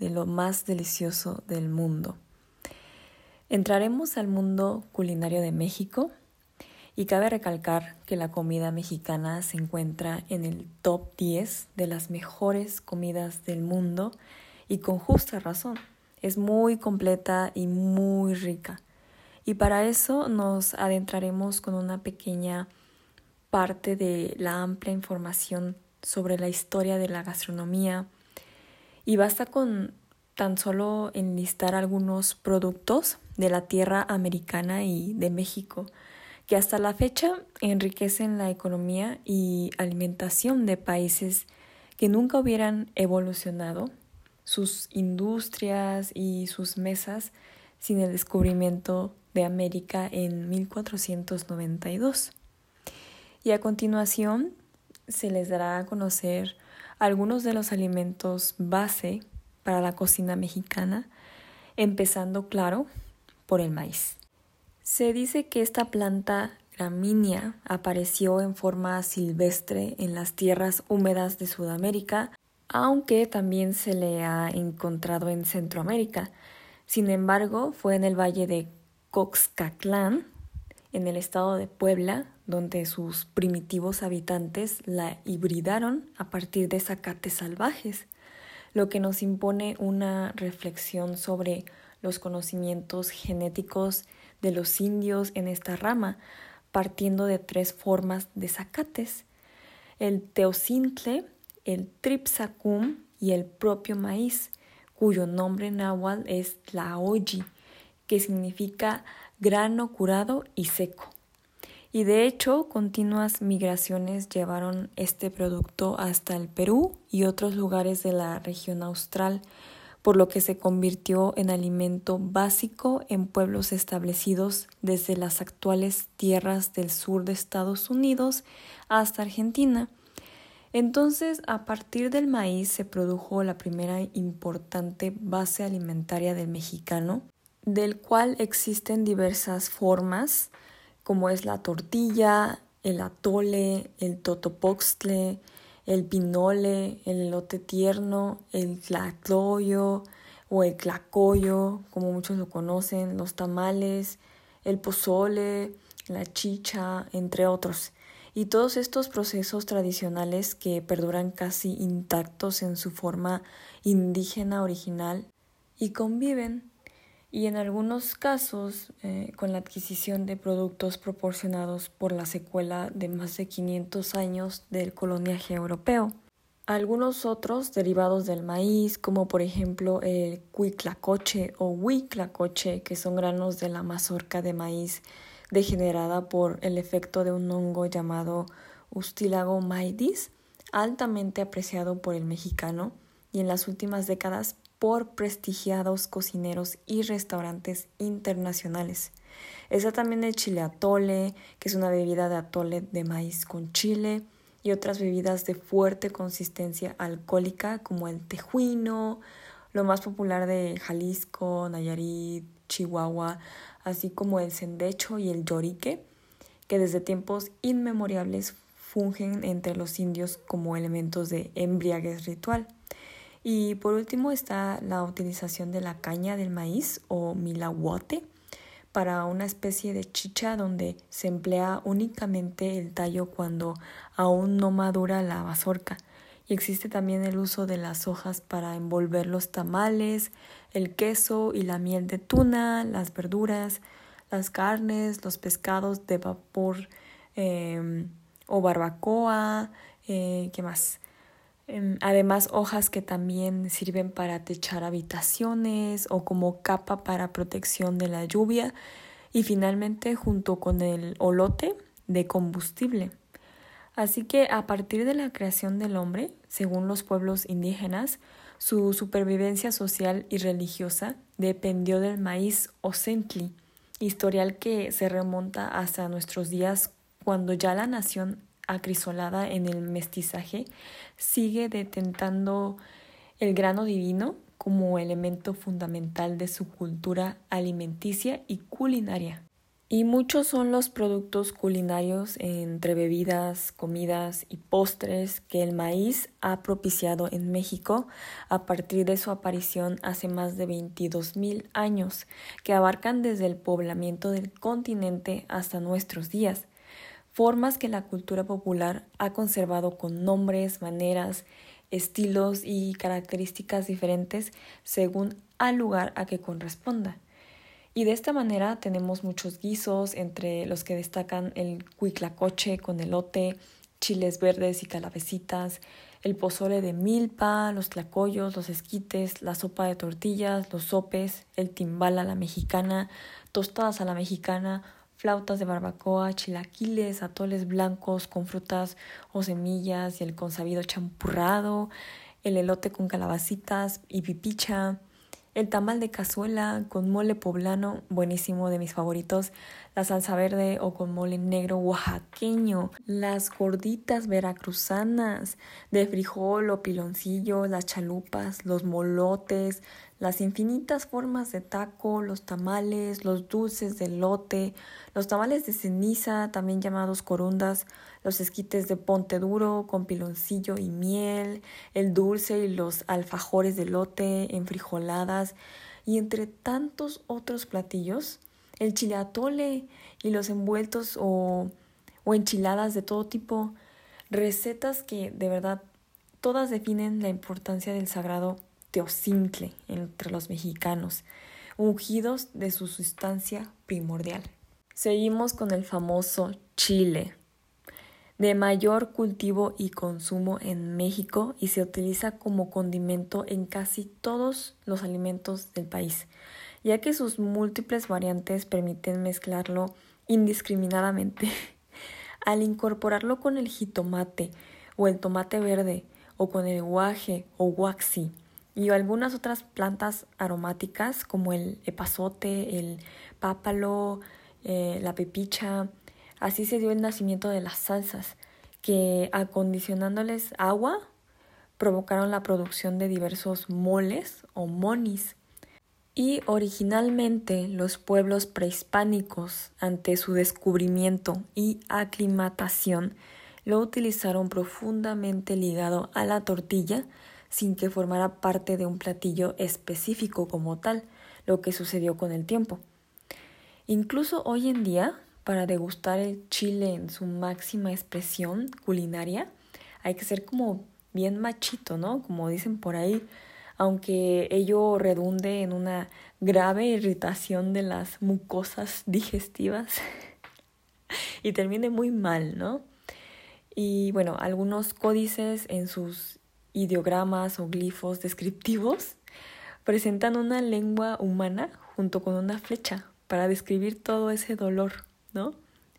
de lo más delicioso del mundo. Entraremos al mundo culinario de México y cabe recalcar que la comida mexicana se encuentra en el top 10 de las mejores comidas del mundo y con justa razón. Es muy completa y muy rica. Y para eso nos adentraremos con una pequeña parte de la amplia información sobre la historia de la gastronomía. Y basta con tan solo enlistar algunos productos de la tierra americana y de México que hasta la fecha enriquecen la economía y alimentación de países que nunca hubieran evolucionado sus industrias y sus mesas sin el descubrimiento de América en 1492. Y a continuación se les dará a conocer algunos de los alimentos base para la cocina mexicana, empezando, claro, por el maíz. Se dice que esta planta gramínea apareció en forma silvestre en las tierras húmedas de Sudamérica, aunque también se le ha encontrado en Centroamérica. Sin embargo, fue en el valle de Coxcaclán, en el estado de Puebla, donde sus primitivos habitantes la hibridaron a partir de zacates salvajes, lo que nos impone una reflexión sobre los conocimientos genéticos de los indios en esta rama, partiendo de tres formas de zacates, el teocintle, el tripsacum y el propio maíz, cuyo nombre náhuatl es tlaoyi, que significa grano curado y seco. Y de hecho, continuas migraciones llevaron este producto hasta el Perú y otros lugares de la región austral, por lo que se convirtió en alimento básico en pueblos establecidos desde las actuales tierras del sur de Estados Unidos hasta Argentina. Entonces, a partir del maíz se produjo la primera importante base alimentaria del mexicano, del cual existen diversas formas, como es la tortilla, el atole, el totopoxtle, el pinole, el elote tierno, el tlacloyo o el tlacoyo, como muchos lo conocen, los tamales, el pozole, la chicha, entre otros. Y todos estos procesos tradicionales que perduran casi intactos en su forma indígena original y conviven y en algunos casos eh, con la adquisición de productos proporcionados por la secuela de más de 500 años del coloniaje europeo. Algunos otros derivados del maíz, como por ejemplo el cuiclacoche o huiclacoche, que son granos de la mazorca de maíz degenerada por el efecto de un hongo llamado Ustilago maidis, altamente apreciado por el mexicano y en las últimas décadas por prestigiados cocineros y restaurantes internacionales. Está también el chile atole, que es una bebida de atole de maíz con chile, y otras bebidas de fuerte consistencia alcohólica como el tejuino, lo más popular de Jalisco, Nayarit, Chihuahua, así como el sendecho y el llorique, que desde tiempos inmemoriales fungen entre los indios como elementos de embriaguez ritual. Y por último está la utilización de la caña del maíz o milahuate para una especie de chicha donde se emplea únicamente el tallo cuando aún no madura la mazorca. Y existe también el uso de las hojas para envolver los tamales, el queso y la miel de tuna, las verduras, las carnes, los pescados de vapor em, o barbacoa, eh, ¿qué más? Em, además, hojas que también sirven para techar habitaciones o como capa para protección de la lluvia. Y finalmente, junto con el olote, de combustible. Así que a partir de la creación del hombre, según los pueblos indígenas, su supervivencia social y religiosa dependió del maíz o centli, historial que se remonta hasta nuestros días cuando ya la nación acrisolada en el mestizaje, sigue detentando el grano divino como elemento fundamental de su cultura alimenticia y culinaria. Y muchos son los productos culinarios entre bebidas, comidas y postres que el maíz ha propiciado en México a partir de su aparición hace más de 22 mil años, que abarcan desde el poblamiento del continente hasta nuestros días formas que la cultura popular ha conservado con nombres, maneras, estilos y características diferentes según al lugar a que corresponda. Y de esta manera tenemos muchos guisos, entre los que destacan el cuiclacoche con elote, chiles verdes y calabecitas, el pozole de milpa, los tlacoyos, los esquites, la sopa de tortillas, los sopes, el timbal a la mexicana, tostadas a la mexicana, flautas de barbacoa, chilaquiles, atoles blancos con frutas o semillas y el consabido champurrado, el elote con calabacitas y pipicha, el tamal de cazuela con mole poblano, buenísimo de mis favoritos, la salsa verde o con mole negro oaxaqueño, las gorditas veracruzanas de frijol o piloncillo, las chalupas, los molotes, las infinitas formas de taco, los tamales, los dulces de lote, los tamales de ceniza, también llamados corundas, los esquites de ponte duro con piloncillo y miel, el dulce y los alfajores de lote en frijoladas y entre tantos otros platillos el chile atole y los envueltos o, o enchiladas de todo tipo. Recetas que de verdad todas definen la importancia del sagrado teocintle entre los mexicanos, ungidos de su sustancia primordial. Seguimos con el famoso chile, de mayor cultivo y consumo en México y se utiliza como condimento en casi todos los alimentos del país, ya que sus múltiples variantes permiten mezclarlo indiscriminadamente. Al incorporarlo con el jitomate o el tomate verde o con el guaje o guaxi y algunas otras plantas aromáticas como el epazote, el pápalo, eh, la pepicha, Así se dio el nacimiento de las salsas, que acondicionándoles agua provocaron la producción de diversos moles o monis. Y originalmente los pueblos prehispánicos, ante su descubrimiento y aclimatación, lo utilizaron profundamente ligado a la tortilla sin que formara parte de un platillo específico como tal, lo que sucedió con el tiempo. Incluso hoy en día para degustar el chile en su máxima expresión culinaria, hay que ser como bien machito, ¿no? Como dicen por ahí, aunque ello redunde en una grave irritación de las mucosas digestivas y termine muy mal, ¿no? Y bueno, algunos códices en sus ideogramas o glifos descriptivos presentan una lengua humana junto con una flecha para describir todo ese dolor ¿no?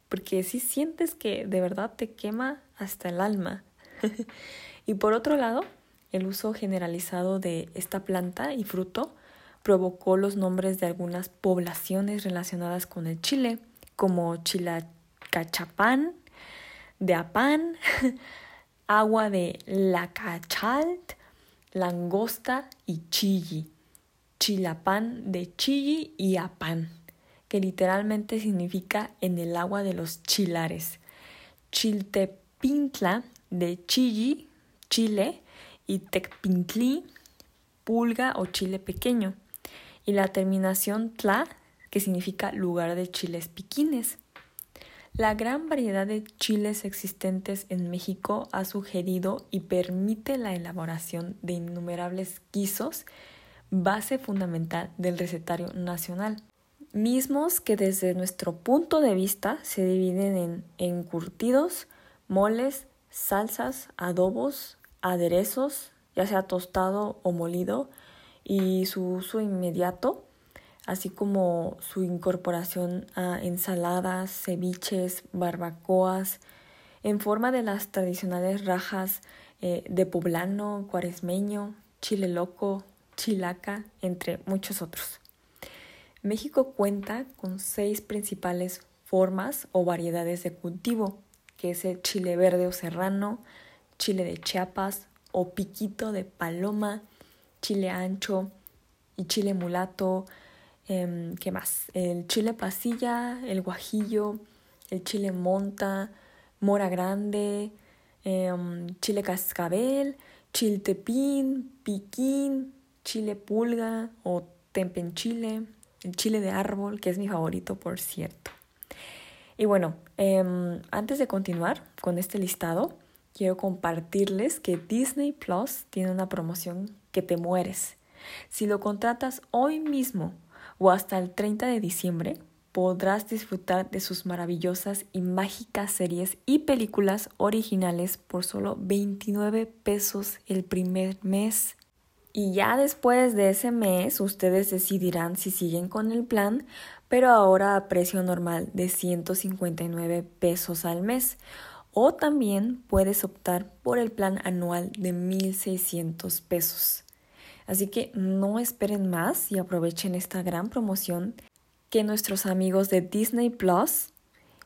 Porque si sientes que de verdad te quema hasta el alma. y por otro lado, el uso generalizado de esta planta y fruto provocó los nombres de algunas poblaciones relacionadas con el chile, como Chilacachapán, de Apán, agua de Lacachalt, langosta y chilli, chilapán de chilli y apán que literalmente significa en el agua de los chilares. Chiltepintla de Chilli, Chile, y Tecpintli, pulga o chile pequeño. Y la terminación tla, que significa lugar de chiles piquines. La gran variedad de chiles existentes en México ha sugerido y permite la elaboración de innumerables guisos, base fundamental del recetario nacional mismos que desde nuestro punto de vista se dividen en encurtidos, moles, salsas, adobos, aderezos, ya sea tostado o molido, y su uso inmediato, así como su incorporación a ensaladas, ceviches, barbacoas, en forma de las tradicionales rajas eh, de poblano, cuaresmeño, chile loco, chilaca, entre muchos otros. México cuenta con seis principales formas o variedades de cultivo, que es el chile verde o serrano, chile de Chiapas o piquito de paloma, chile ancho y chile mulato, em, ¿qué más? El chile pasilla, el guajillo, el chile monta, mora grande, em, chile cascabel, chiltepín, piquín, chile pulga o tempenchile, el chile de árbol, que es mi favorito, por cierto. Y bueno, em, antes de continuar con este listado, quiero compartirles que Disney Plus tiene una promoción que te mueres. Si lo contratas hoy mismo o hasta el 30 de diciembre, podrás disfrutar de sus maravillosas y mágicas series y películas originales por solo 29 pesos el primer mes. Y ya después de ese mes ustedes decidirán si siguen con el plan, pero ahora a precio normal de 159 pesos al mes. O también puedes optar por el plan anual de 1.600 pesos. Así que no esperen más y aprovechen esta gran promoción que nuestros amigos de Disney Plus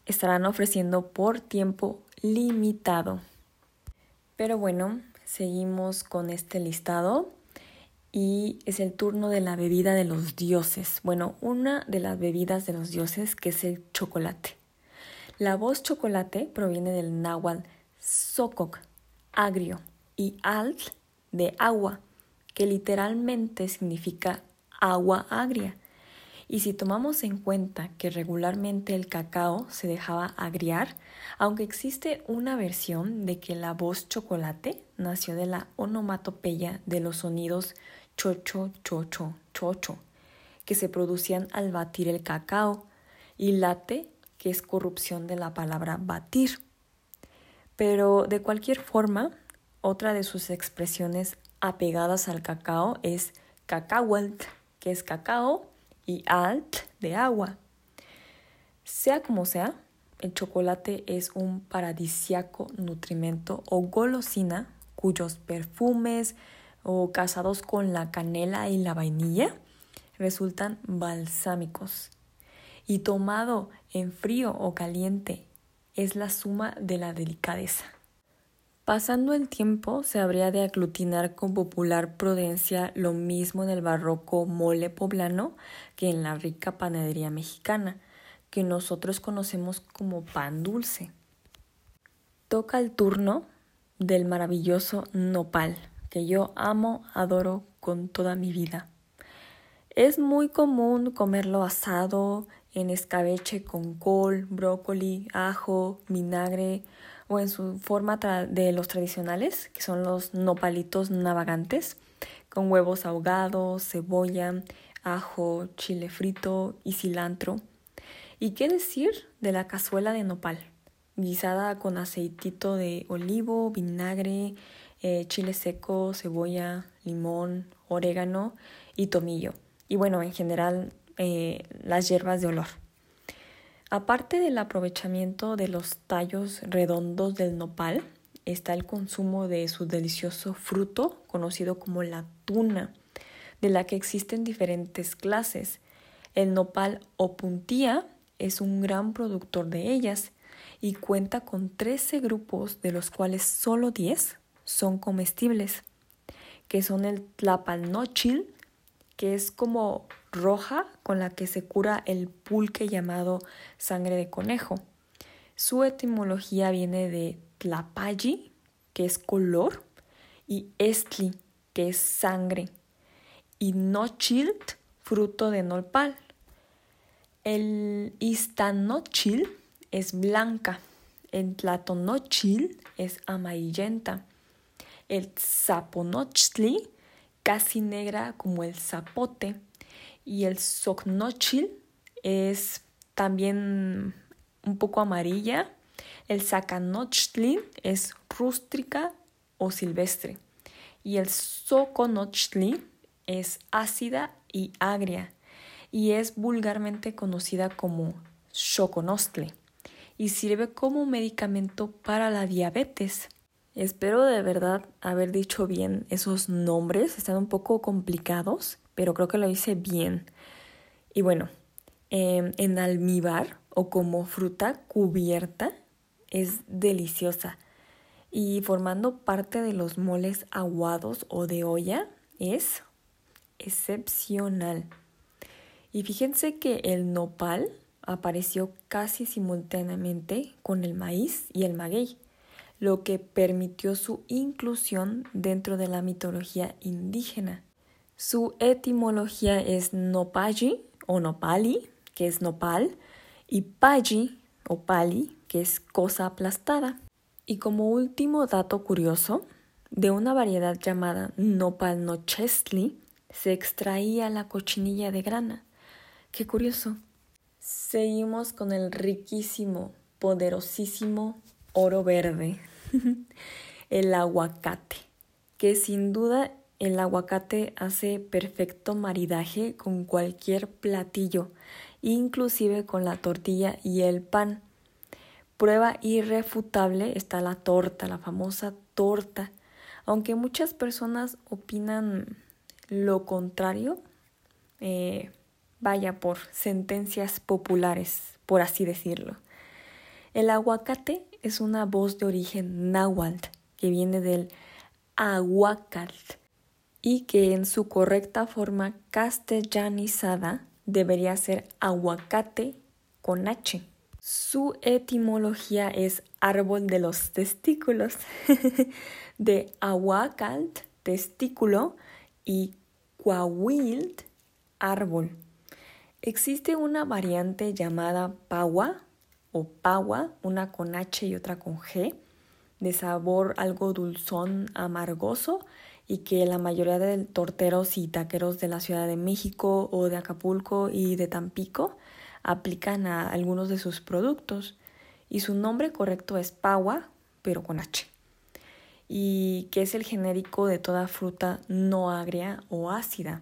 estarán ofreciendo por tiempo limitado. Pero bueno, seguimos con este listado y es el turno de la bebida de los dioses. Bueno, una de las bebidas de los dioses que es el chocolate. La voz chocolate proviene del náhuatl sococ, agrio, y alt de agua, que literalmente significa agua agria. Y si tomamos en cuenta que regularmente el cacao se dejaba agriar, aunque existe una versión de que la voz chocolate nació de la onomatopeya de los sonidos chocho, chocho, chocho, que se producían al batir el cacao, y late, que es corrupción de la palabra batir. Pero de cualquier forma, otra de sus expresiones apegadas al cacao es cacahuelt, que es cacao, y alt de agua. Sea como sea, el chocolate es un paradisiaco nutrimento o golosina cuyos perfumes o casados con la canela y la vainilla resultan balsámicos. Y tomado en frío o caliente es la suma de la delicadeza. Pasando el tiempo, se habría de aglutinar con popular prudencia lo mismo en el barroco mole poblano que en la rica panadería mexicana, que nosotros conocemos como pan dulce. Toca el turno del maravilloso nopal, que yo amo, adoro con toda mi vida. Es muy común comerlo asado, en escabeche con col, brócoli, ajo, vinagre o en su forma de los tradicionales, que son los nopalitos navagantes, con huevos ahogados, cebolla, ajo, chile frito y cilantro. ¿Y qué decir de la cazuela de nopal? Guisada con aceitito de olivo, vinagre, eh, chile seco, cebolla, limón, orégano y tomillo. Y bueno, en general eh, las hierbas de olor. Aparte del aprovechamiento de los tallos redondos del nopal, está el consumo de su delicioso fruto conocido como la tuna, de la que existen diferentes clases. El nopal o puntía es un gran productor de ellas y cuenta con 13 grupos de los cuales solo 10 son comestibles, que son el tlapalnochil, que es como roja con la que se cura el pulque llamado sangre de conejo. Su etimología viene de tlapalli, que es color, y estli, que es sangre, y nochilt, fruto de nopal. El istanochil es blanca, el tlatonochil es amarillenta, el zaponochtli casi negra como el zapote y el socnochil es también un poco amarilla. El sacanochtli es rústrica o silvestre y el soconochtli es ácida y agria y es vulgarmente conocida como choconostle y sirve como medicamento para la diabetes. Espero de verdad haber dicho bien esos nombres, están un poco complicados, pero creo que lo hice bien. Y bueno, em, en almíbar o como fruta cubierta es deliciosa y formando parte de los moles aguados o de olla es excepcional. Y fíjense que el nopal apareció casi simultáneamente con el maíz y el maguey, lo que permitió su inclusión dentro de la mitología indígena. Su etimología es nopalli o nopali, que es nopal, y palli o pali, que es cosa aplastada. Y como último dato curioso, de una variedad llamada nopal nochestli se extraía la cochinilla de grana. Qué curioso. Seguimos con el riquísimo, poderosísimo oro verde, el aguacate, que sin duda el aguacate hace perfecto maridaje con cualquier platillo, inclusive con la tortilla y el pan. Prueba irrefutable está la torta, la famosa torta. Aunque muchas personas opinan lo contrario, eh, vaya por sentencias populares, por así decirlo. El aguacate es una voz de origen náhuatl que viene del aguacatl y que en su correcta forma castellanizada debería ser aguacate con H. Su etimología es árbol de los testículos, de aguacalt, testículo, y coahuilt, árbol. Existe una variante llamada Paua o Paua, una con H y otra con G, de sabor algo dulzón, amargoso y que la mayoría de torteros y taqueros de la Ciudad de México o de Acapulco y de Tampico aplican a algunos de sus productos. Y su nombre correcto es Paua, pero con H. Y que es el genérico de toda fruta no agria o ácida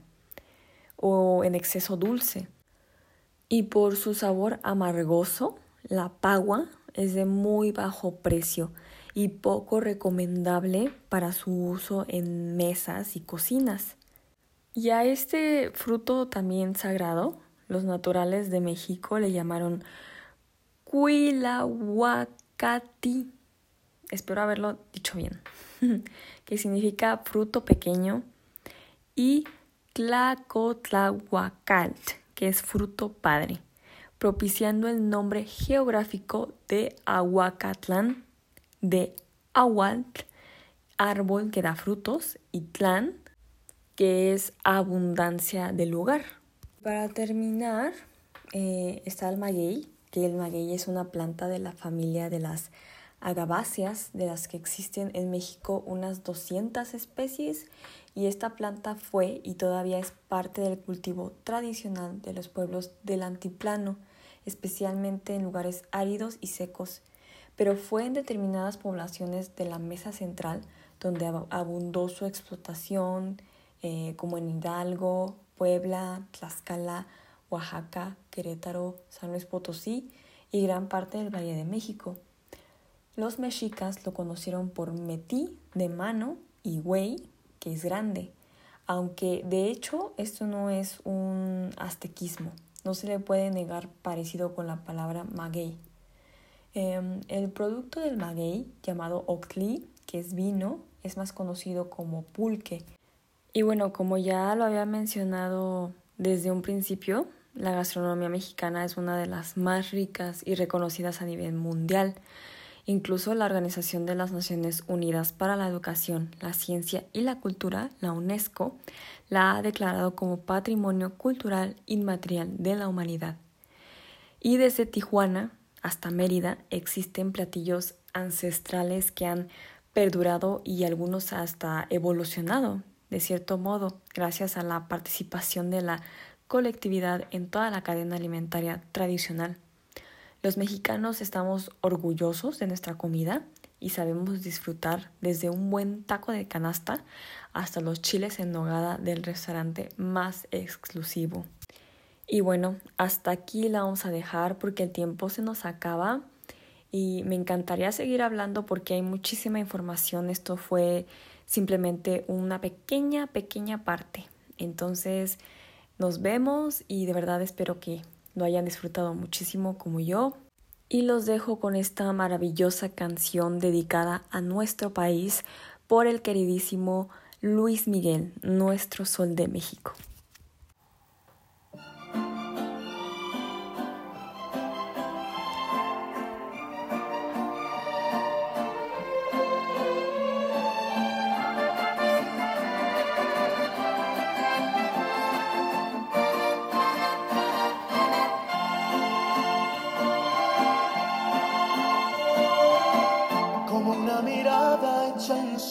o en exceso dulce. Y por su sabor amargoso, la pagua es de muy bajo precio y poco recomendable para su uso en mesas y cocinas. Y a este fruto también sagrado, los naturales de México le llamaron Cuilahuacati. Espero haberlo dicho bien. que significa fruto pequeño, y Tlacotlahuacalt, que es fruto padre propiciando el nombre geográfico de Aguacatlán, de Ahuatl, árbol que da frutos, y Tlán, que es abundancia del lugar. Para terminar, eh, está el maguey, que el maguey es una planta de la familia de las agabáceas, de las que existen en México unas 200 especies, y esta planta fue y todavía es parte del cultivo tradicional de los pueblos del antiplano especialmente en lugares áridos y secos, pero fue en determinadas poblaciones de la Mesa Central donde abundó su explotación, eh, como en Hidalgo, Puebla, Tlaxcala, Oaxaca, Querétaro, San Luis Potosí y gran parte del Valle de México. Los mexicas lo conocieron por metí, de mano, y güey, que es grande, aunque de hecho esto no es un aztequismo. No se le puede negar parecido con la palabra maguey. Em, el producto del maguey, llamado octli, que es vino, es más conocido como pulque. Y bueno, como ya lo había mencionado desde un principio, la gastronomía mexicana es una de las más ricas y reconocidas a nivel mundial. Incluso la Organización de las Naciones Unidas para la Educación, la Ciencia y la Cultura, la UNESCO, la ha declarado como Patrimonio Cultural Inmaterial de la Humanidad. Y desde Tijuana hasta Mérida existen platillos ancestrales que han perdurado y algunos hasta evolucionado, de cierto modo, gracias a la participación de la colectividad en toda la cadena alimentaria tradicional. Los mexicanos estamos orgullosos de nuestra comida y sabemos disfrutar desde un buen taco de canasta hasta los chiles en nogada del restaurante más exclusivo. Y bueno, hasta aquí la vamos a dejar porque el tiempo se nos acaba y me encantaría seguir hablando porque hay muchísima información. Esto fue simplemente una pequeña, pequeña parte. Entonces, nos vemos y de verdad espero que lo hayan disfrutado muchísimo como yo. Y los dejo con esta maravillosa canción dedicada a nuestro país por el queridísimo Luis Miguel, nuestro sol de México.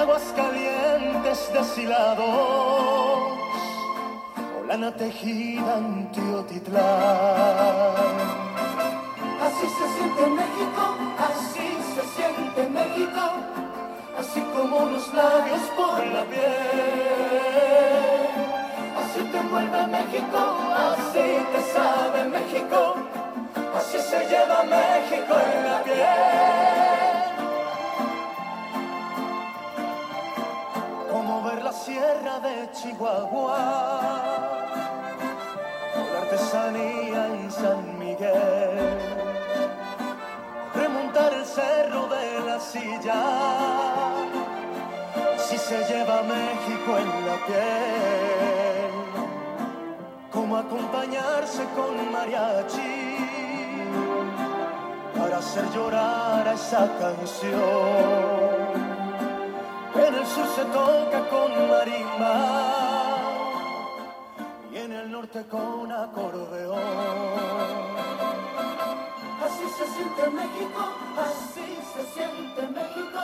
Aguas calientes deshilados lana tejida en Teotitlán. Así se siente México, así se siente México, así como los labios por la piel. Así te envuelve México, así te sabe México, así se lleva México en la piel. La sierra de Chihuahua artesanía en San Miguel, sencilla. Si se lleva a México en la piel, como acompañarse con mariachi para hacer llorar a esa canción. En el sur se toca con marimba y en el norte con acordeón. Así se siente México, así se siente México,